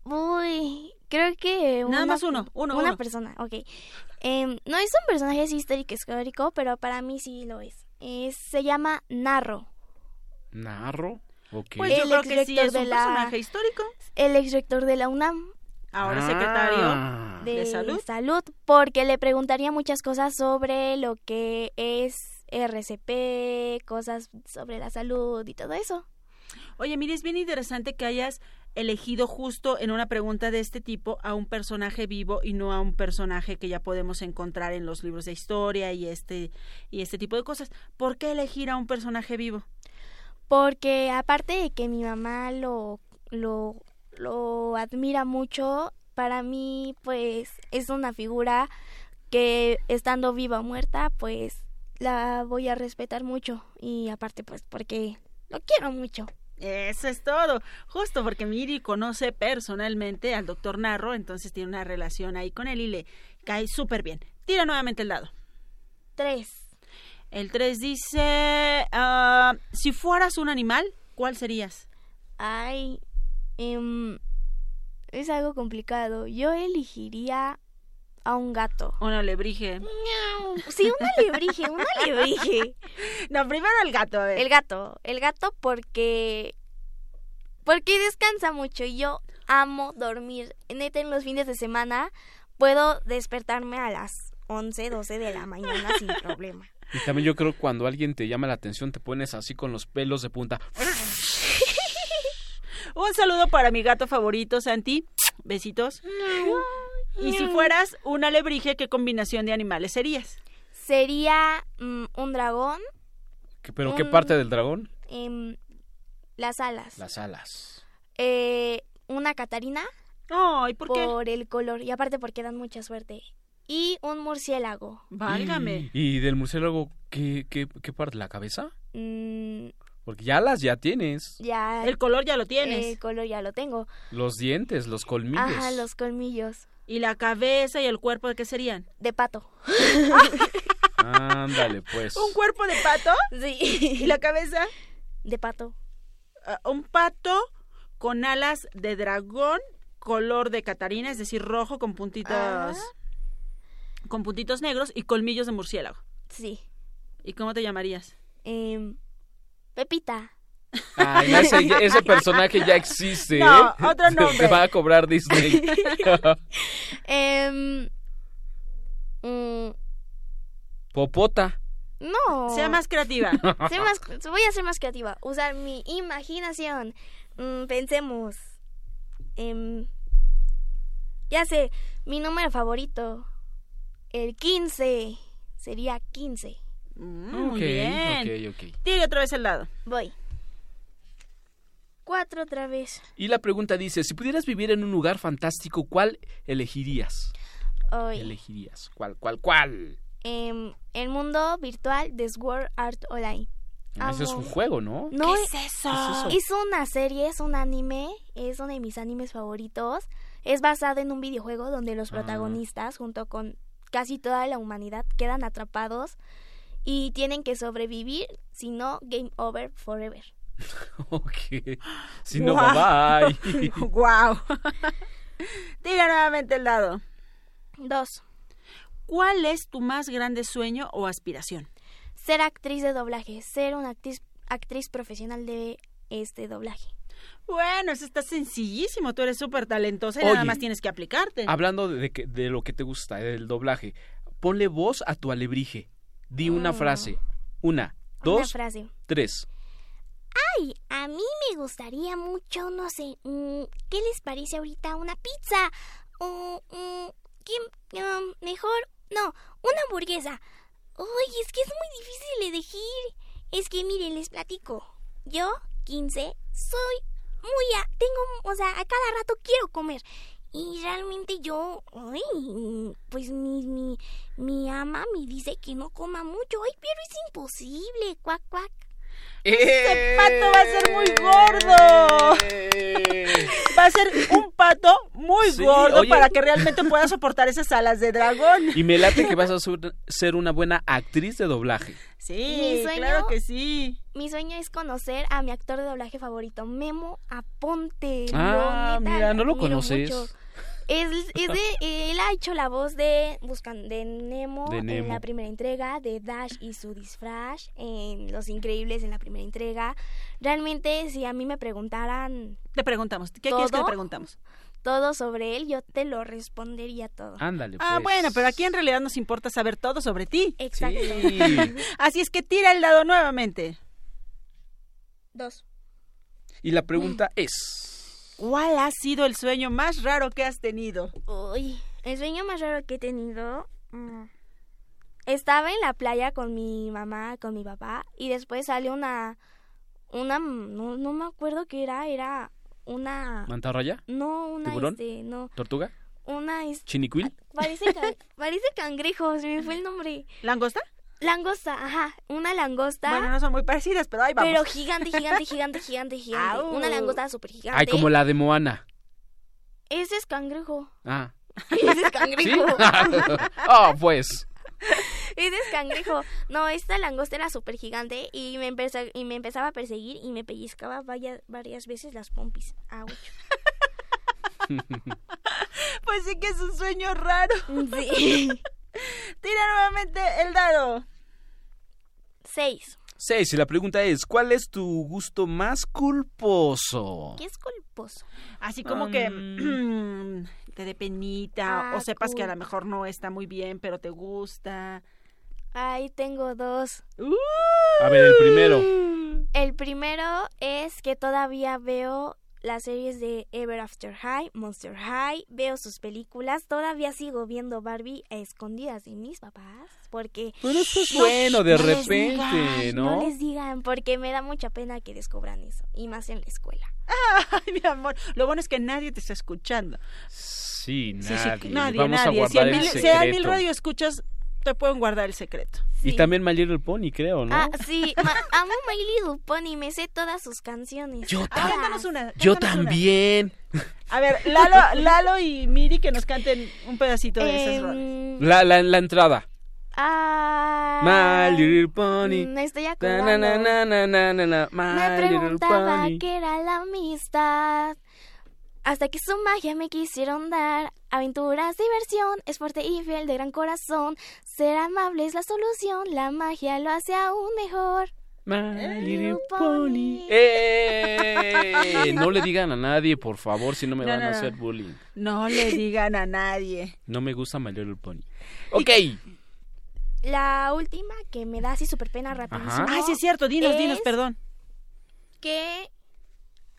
uy, creo que... Nada una- más uno, uno, Una uno. persona, ok. Em, no es un personaje así histórico, histórico, pero para mí sí lo es. Es- se llama Narro. ¿Narro? Ok. Pues yo El creo que sí exrector es un la- personaje histórico. El ex rector de la UNAM. Ahora Ah. secretario de, de, salud. porque le preguntaría muchas cosas sobre lo que es RCP, cosas sobre la salud y todo eso. Oye, mire, es bien interesante que hayas elegido justo en una pregunta de este tipo a un personaje vivo y no a un personaje que ya podemos encontrar en los libros de historia y este y este tipo de cosas. ¿Por qué elegir a un personaje vivo? Porque aparte de que mi mamá lo, lo, lo admira mucho, para mí pues es una figura que estando viva o muerta pues la voy a respetar mucho y aparte pues porque lo quiero mucho. Eso es todo. Justo porque Miri conoce personalmente al doctor Narro, entonces tiene una relación ahí con él y le cae súper bien. Tira nuevamente el dado. Tres. El 3 dice, ah, si fueras un animal, ¿cuál serías? Ay, em, es algo complicado. Yo elegiría a un gato. Un alebrije. Sí, un alebrije, un alebrije. No, primero el gato, a ver. El gato, el gato porque porque descansa mucho y yo amo dormir. Neta en los fines de semana puedo despertarme a las 11, 12 de la mañana sin problema. Y también yo creo que cuando alguien te llama la atención te pones así con los pelos de punta. Un saludo para mi gato favorito, Santi. Besitos. Y si fueras un alebrije, ¿qué combinación de animales serías? Sería mm, un dragón, ¿Qué- ¿Pero qué parte del dragón? em, las alas, Las alas. eh, una catarina Ay, ¿por qué? por el color y aparte porque dan mucha suerte y un murciélago. Válgame. ¿Y, y del murciélago qué, qué, qué parte? ¿La cabeza? Mm, Porque ya las ya tienes. ya El color ya lo tienes. el color ya lo tengo. Los dientes, los colmillos. Ajá, los colmillos ¿Y la cabeza y el cuerpo de qué serían? de pato. Ándale, pues. ¿Un cuerpo de pato? Sí. ¿Y la cabeza? De pato. Ah, un pato con alas de dragón, color de catarina, es decir, rojo con puntitos Ajá. Con puntitos negros y colmillos de murciélago. Sí. ¿Y cómo te llamarías? Em, Pepita. Ay, ese, ese personaje ya existe. No, ¿eh? otro Te- nombre. Te va a cobrar Disney. Em, mm, Popota. no. Sea más creativa. Más- voy a ser más creativa. Usar mi imaginación. Mm, pensemos. Em, ya sé, mi número favorito. El 15. Sería 15. Mm, Ok, Muy bien. ok, ok. Tire otra vez el dado. Voy. Cuatro otra vez. Y la pregunta dice, si pudieras vivir en un lugar fantástico, ¿cuál elegirías? Hoy. Elegirías. ¿Cuál, cuál, cuál? Em, el mundo virtual de Sword Art Online. Ese es un juego, ¿no? No, ¿Qué es es eso? ¿Qué es Es una serie, es un anime, es uno de mis animes favoritos. Es basado en un videojuego donde los Ah. protagonistas, junto con casi toda la humanidad, quedan atrapados y tienen que sobrevivir, si no, game over forever. Ok. Si no, bye. Wow. Tira nuevamente el dado. Dos. ¿Cuál es tu más grande sueño o aspiración? ser actriz de doblaje, ser una actriz, actriz profesional de este doblaje. Bueno, eso está sencillísimo. Tú eres súper talentosa y Oye. nada más tienes que aplicarte. Hablando de, de que- de lo que te gusta, del doblaje, ponle voz a tu alebrije. Di una Mm. frase. Una, Una dos, frase. tres. Ay, a mí me gustaría mucho, no sé, mm, ¿qué les parece ahorita una pizza? O, mm, ¿qué, um, mejor, no, una hamburguesa. Uy, es que es muy difícil elegir. Es que miren, les platico. Yo, 15, soy muy... A, tengo, o sea, a cada rato quiero comer. Y realmente yo, ay, pues mi, mi, mi ama me dice que no coma mucho. Ay, pero es imposible, cuac, cuac. ¡Ese pato va a ser muy gordo! Va a ser un pato muy Sí, gordo oye. para que realmente pueda soportar esas alas de dragón. Y me late que vas a ser- una buena actriz de doblaje. Sí, Mi sueño- claro que sí. Mi sueño es conocer a mi actor de doblaje favorito, Memo Aponte. Ah, mira, no lo conoces. mucho. Es, es de, él ha hecho la voz de Buscan de Nemo, De en la primera entrega, de Dash y su disfraz, en Los Increíbles en la primera entrega. Realmente, si a mí me preguntaran Le preguntamos, ¿qué quieres que le ¿Todo? preguntamos? todo sobre él, yo te lo respondería todo. Ándale, Ah, pues. bueno, pero aquí en realidad nos importa saber todo sobre ti. Exacto. Sí. Así es que tira el dado nuevamente. Dos. Y la pregunta es... ¿Cuál ha sido el sueño más raro que has tenido? Uy, el sueño más raro que he tenido. mm, Estaba en la playa con mi mamá, con mi papá, y después salió una. Una. No, no me acuerdo qué era, era una. ¿Mantarraya? No, una. ¿Tiburón? Este, no. ¿Tortuga? Una. es- ¿Chinicuil? Parece, can- parece cangrejo, se me fue el nombre. ¿Langosta? Langosta, ajá. Una langosta. Bueno, no son muy parecidas, pero ahí vamos. pero gigante, gigante, gigante, gigante, gigante. Au. Una langosta súper gigante. Ay, como la de Moana. Ese es cangrejo. Ah. Ese es ¿Sí? cangrejo. oh, pues. Ese es cangrejo. No, esta langosta era súper gigante y me, y me empezaba a perseguir y me pellizcaba vaya- varias veces las pompis. Ouch. Pues sí que es un sueño raro. Sí. Tira nuevamente el dado. Seis. Seis, y la pregunta es, ¿cuál es tu gusto más culposo? ¿Qué es culposo? Así como que te dé penita Ah, o sepas que a lo mejor no está muy bien, pero te gusta. Ahí tengo dos. A ver, el primero. El primero es que todavía veo las series de Ever After High, Monster High, veo sus películas, todavía sigo viendo Barbie a escondidas de mis papás, porque... Pero eso es bueno de no les repente, digan, ¿no? No les digan, porque me da mucha pena que descubran eso, y más en la escuela. Ay, mi amor. Lo bueno es que nadie te está escuchando. Sí, Sí, nadie. sí, nadie, Vamos nadie. a Si guardar mil, el si hay mil radio escuchas, te pueden guardar el secreto. Y también My Little Pony, creo, ¿no? Ah, sí, ma- amo My Little Pony, me sé todas sus canciones. Yo Ah, cántanos una. Yo una. también. A ver, Lalo, Lalo y Miri que nos canten un pedacito de esas rolas. Em, La, la, la entrada. ah, My Little Pony. Me estoy acordando. na, na, na, na, na, na, Me My Little preguntaba Pony. qué era la amistad. Hasta que su magia me quisieron dar. Aventuras, diversión, es fuerte y fiel de gran corazón. Ser amable es la solución. La magia lo hace aún mejor. My Little Pony. Pony. ¡Eh! No le digan a nadie, por favor, si no me No, van no, a hacer bullying. No le digan a nadie. No me gusta My Little Pony. Ok. La última que me da así súper pena rapidísimo. Ajá. Ay, sí es cierto, dinos, dinos, Es- perdón. Que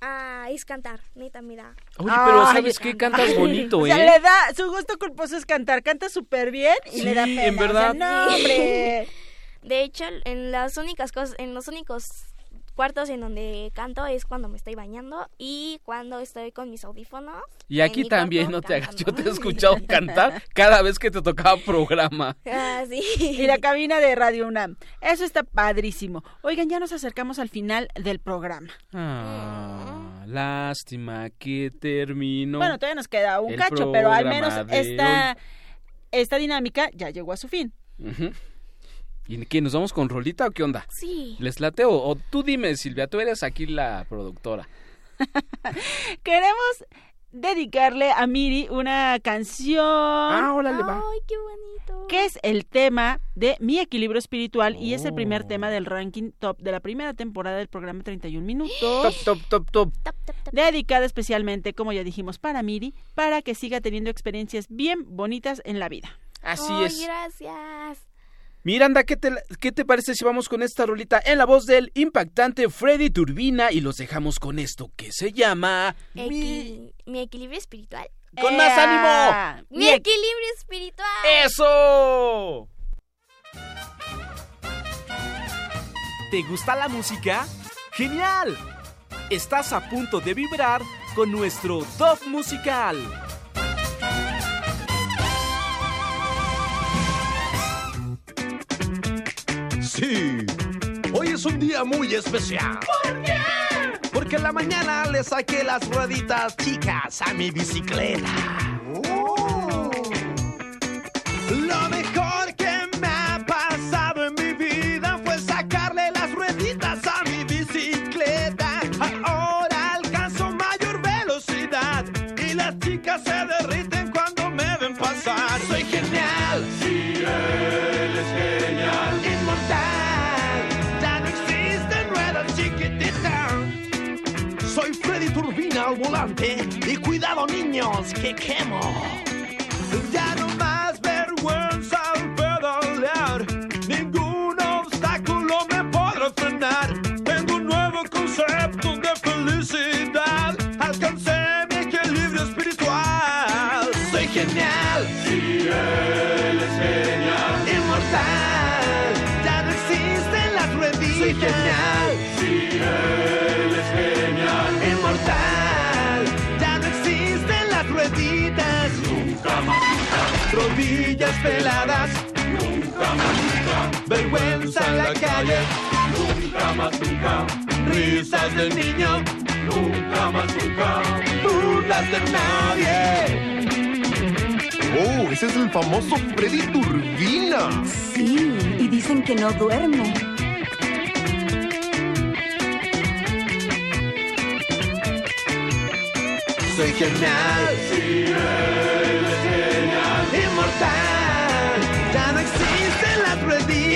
ah, es cantar, neta, me da. Oye, pero Ay, ¿sabes qué? Cantas bonito, O sea, ¿eh? le da, su gusto culposo es cantar, canta súper bien y le da Sí, pena. en o sea, verdad. no, hombre. De hecho, en las únicas cosas, en los únicos cuartos en donde canto es cuando me estoy bañando y cuando estoy con mis audífonos. Y aquí también, cuarto no te hagas. Yo te he escuchado cantar cada vez que te tocaba programa. Ah, sí. Y la cabina de Radio UNAM. Eso está padrísimo. Oigan, ya nos acercamos al final del programa. Ah, lástima que terminó. Bueno, todavía nos queda un cacho, pero al menos esta, esta dinámica ya llegó a su fin. Ujú. ¿Y qué? ¿Nos vamos con Rolita o qué onda? Sí. ¿Les lateo? O tú dime, Silvia, tú eres aquí la productora. Queremos dedicarle a Miri una canción. Ah, órale, va. Ay, qué bonito. que es el tema de Mi equilibrio espiritual y es el primer Oh. tema del ranking top de la primera temporada del programa 31 Top, minutos. top, top, top. Tap, tap, tap. Dedicada especialmente, como ya dijimos, para Miri, para que siga teniendo experiencias bien bonitas en la vida. Así Ay, es. gracias. Miranda, ¿qué te, ¿qué te parece si vamos con esta rolita en la voz del impactante Freddy Turbina y los dejamos con esto que se llama Mi... Mi equilibrio espiritual. ¡Con más ánimo! Mi equilibrio espiritual. ¡Eso! ¿Te gusta la música? ¡Genial! Estás a punto de vibrar con nuestro top musical. Sí, hoy es un día muy especial. ¿Por qué? Porque en la mañana le saqué las rueditas chicas a mi bicicleta. Lo mejor que me ha pasado en mi vida fue sacarle las rueditas a mi bicicleta. Ahora alcanzo mayor velocidad y las chicas se derriten cuando me ven pasar. Soy genial. Sí, Y cuidado niños que quemo. Ya no más vergüenza al pedalear. Ningún obstáculo me podrá frenar. Tengo un nuevo concepto de felicidad. Alcancé mi equilibrio espiritual. Soy genial. Sí, él es genial. Inmortal. Ya no existen las rueditas. Soy genial. Peladas. Nunca más. Nunca. Vergüenza en la calle. Nunca más. Nunca. Risas del niño. Nunca más. Nunca. Burlas de nadie. Oh, ese es el famoso Freddy Turbina. Sí, y dicen que no duerme. Soy genial. Sí, él es genial. Inmortal.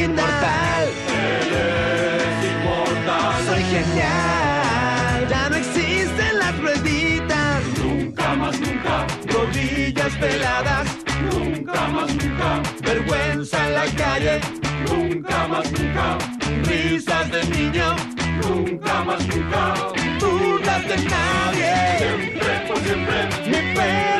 Inmortal. Él es inmortal. Soy genial. Ya no existen las rueditas. Nunca más, nunca. Rodillas peladas. Nunca más, nunca. Vergüenza en la calle. Nunca más, nunca. Risas de niño. Nunca más, nunca. Burlas de nadie. Siempre, por siempre. Mi pelo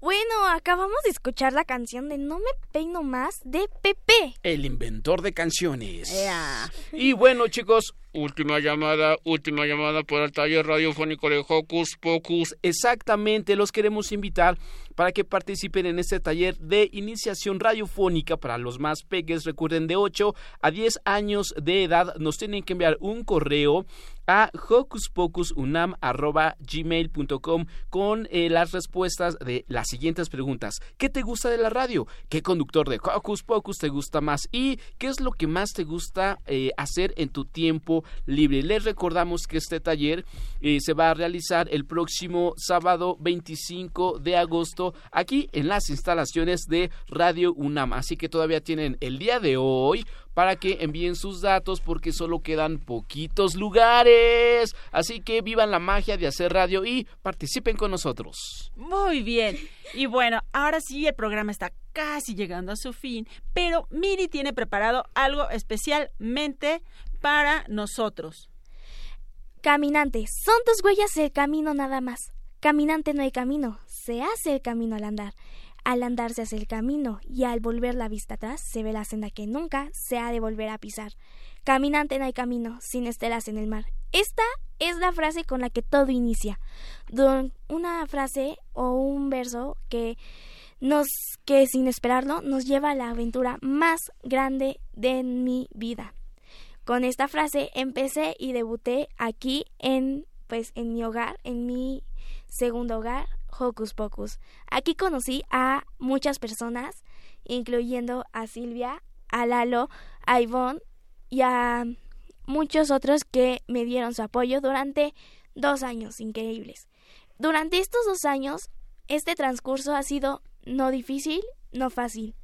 Bueno, acabamos de escuchar la canción de No me peino más de Pepe. El inventor de canciones. Y bueno, chicos, última llamada, última llamada por el taller radiofónico de Hocus Pocus. Exactamente, los queremos invitar para que participen en este taller de iniciación radiofónica para los más peques. Recuerden, de 8 a 10 años de edad nos tienen que enviar un correo a hocuspocusunam.gmail.com con eh, las respuestas de las siguientes preguntas. ¿Qué te gusta de la radio? ¿Qué conductor de Hocus Pocus te gusta más? ¿Y qué es lo que más te gusta eh, hacer en tu tiempo libre? Les recordamos que este taller eh, se va a realizar el próximo sábado 25 de agosto aquí en las instalaciones de Radio UNAM. Así que todavía tienen el día de hoy para que envíen sus datos porque solo quedan poquitos lugares. Así que vivan la magia de hacer radio y participen con nosotros. Muy bien. Y bueno, ahora sí el programa está casi llegando a su fin, pero Miri tiene preparado algo especialmente para nosotros. Caminante, son tus huellas el camino nada más. Caminante no hay camino, se hace el camino al andar. Al andarse hacia el camino y al volver la vista atrás se ve la senda que nunca se ha de volver a pisar. Caminante no hay camino, sin estelas en el mar. Esta es la frase con la que todo inicia. Don- Una frase o un verso que nos que sin esperarlo nos lleva a la aventura más grande de mi vida. Con esta frase empecé y debuté aquí en pues en mi hogar, en mi segundo hogar, Hocus Pocus. Aquí conocí a muchas personas, incluyendo a Silvia, a Lalo, a Ivonne y a muchos otros que me dieron su apoyo durante dos años increíbles. Durante estos dos años, este transcurso ha sido no difícil, no fácil.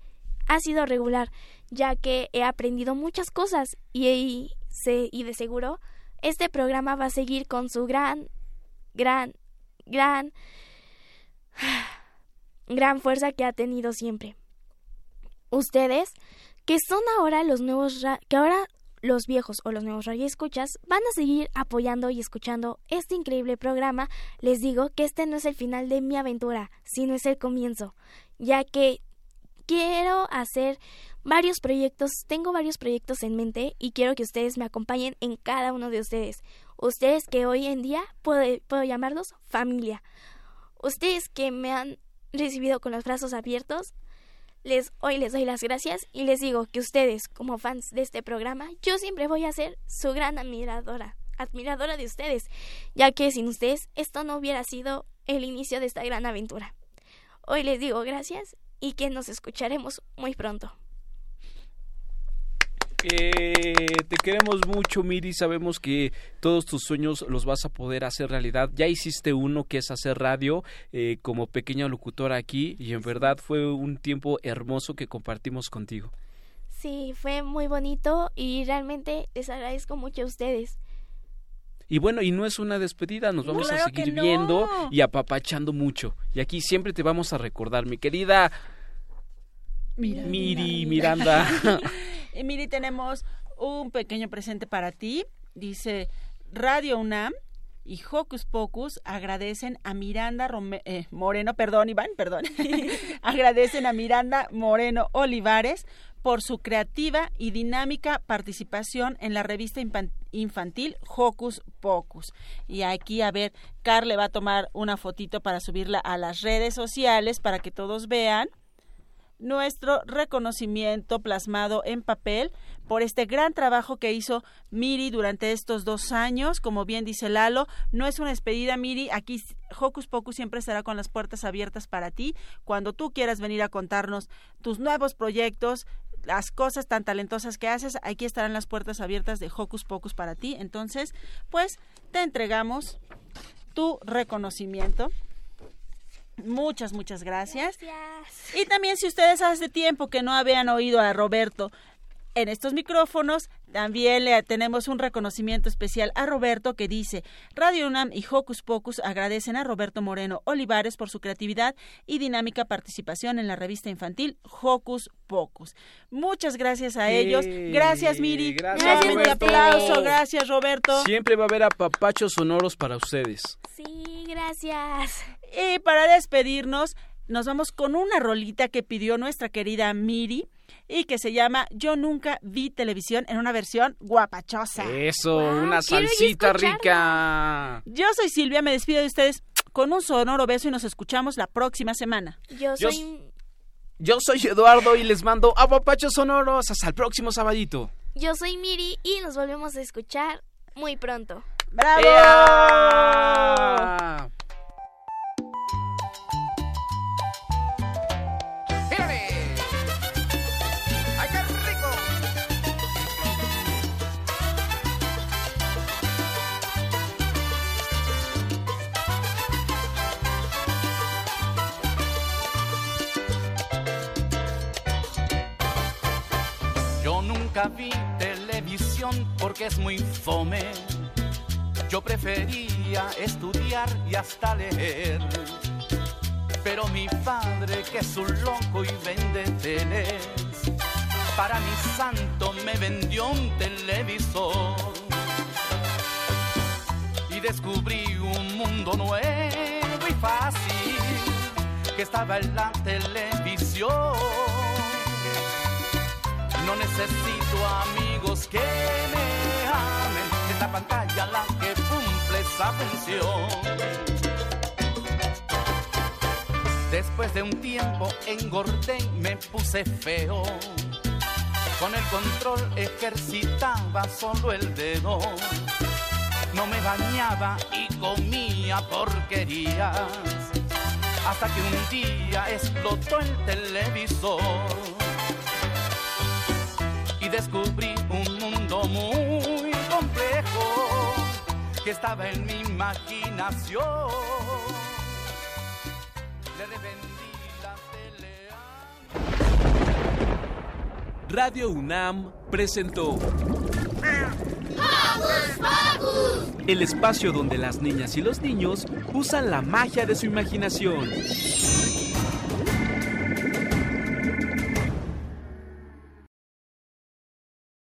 Ha sido regular, ya que he aprendido muchas cosas y, y, se- y de seguro este programa va a seguir con su gran, gran, gran, gran fuerza que ha tenido siempre. Ustedes, que son ahora los nuevos, que ahora los viejos o los nuevos radioescuchas van a seguir apoyando y escuchando este increíble programa, les digo que este no es el final de mi aventura, sino es el comienzo, ya que quiero hacer varios proyectos, tengo varios proyectos en mente y quiero que ustedes me acompañen en cada uno de ustedes. Ustedes que hoy en día puedo llamarlos familia. Ustedes que me han recibido con los brazos abiertos, les hoy les doy las gracias y les digo que ustedes, como fans de este programa, yo siempre voy a ser su gran admiradora, admiradora de ustedes, ya que sin ustedes esto no hubiera sido el inicio de esta gran aventura. Hoy les digo gracias y que nos escucharemos muy pronto. Eh, te queremos mucho, Miri. Sabemos que todos tus sueños los vas a poder hacer realidad. Ya hiciste uno que es hacer radio eh, como pequeña locutora aquí y en verdad fue un tiempo hermoso que compartimos contigo. Sí, fue muy bonito y realmente les agradezco mucho a ustedes. Y bueno, y no es una despedida, nos vamos Claro a seguir no. viendo y apapachando mucho. Y aquí siempre te vamos a recordar, mi querida Mira, Miri, mira, Miranda. y Miri, tenemos un pequeño presente para ti. Dice Radio UNAM y Hocus Pocus agradecen a Miranda eh, Moreno, perdón, Iván, perdón. agradecen a Miranda Moreno Olivares por su creativa y dinámica participación en la revista infan- infantil Hocus Pocus. Y aquí, a ver, Carl le va a tomar una fotito para subirla a las redes sociales para que todos vean nuestro reconocimiento plasmado en papel por este gran trabajo que hizo Miri durante estos dos años. Como bien dice Lalo, no es una despedida, Miri. Aquí Hocus Pocus siempre estará con las puertas abiertas para ti. Cuando tú quieras venir a contarnos tus nuevos proyectos, las cosas tan talentosas que haces, aquí estarán las puertas abiertas de Hocus Pocus para ti. Entonces, pues te entregamos tu reconocimiento. Muchas, muchas gracias. Y también si ustedes hace tiempo que no habían oído a Roberto en estos micrófonos, también le tenemos un reconocimiento especial a Roberto que dice, Radio UNAM y Hocus Pocus agradecen a Roberto Moreno Olivares por su creatividad y dinámica participación en la revista infantil Hocus Pocus. Muchas gracias a ellos. Gracias, Miri. Gracias, Nuevamente Roberto. aplauso. Gracias, Roberto. Siempre va a haber apapachos sonoros para ustedes. Sí, gracias. Y para despedirnos, nos vamos con una rolita que pidió nuestra querida Miri y que se llama Yo nunca vi televisión en una versión guapachosa. Eso, una salsita rica. Yo soy Silvia, me despido de ustedes con un sonoro beso y nos escuchamos la próxima semana. Yo Yo soy Yo soy Eduardo y les mando apapachos sonoros. Hasta el próximo sabadito. yo soy Miri y nos volvemos a escuchar muy pronto. ¡Bravo! ¡Ea! Vi televisión porque es muy fome. Yo prefería estudiar y hasta leer. Pero mi padre, que es un loco y vende teles, para mi santo me vendió un televisor. Y descubrí un mundo nuevo y fácil que estaba en la televisión. No necesito amigos que me amen, es la pantalla la que cumple esa función. Después de un tiempo engordé y me puse feo. Con el control ejercitaba solo el dedo. No me bañaba y comía porquerías. Hasta que un día explotó el televisor. Y descubrí un mundo muy complejo que estaba en mi imaginación. Le revendí la Radio UNAM presentó el espacio donde las niñas y los niños usan la magia de su imaginación.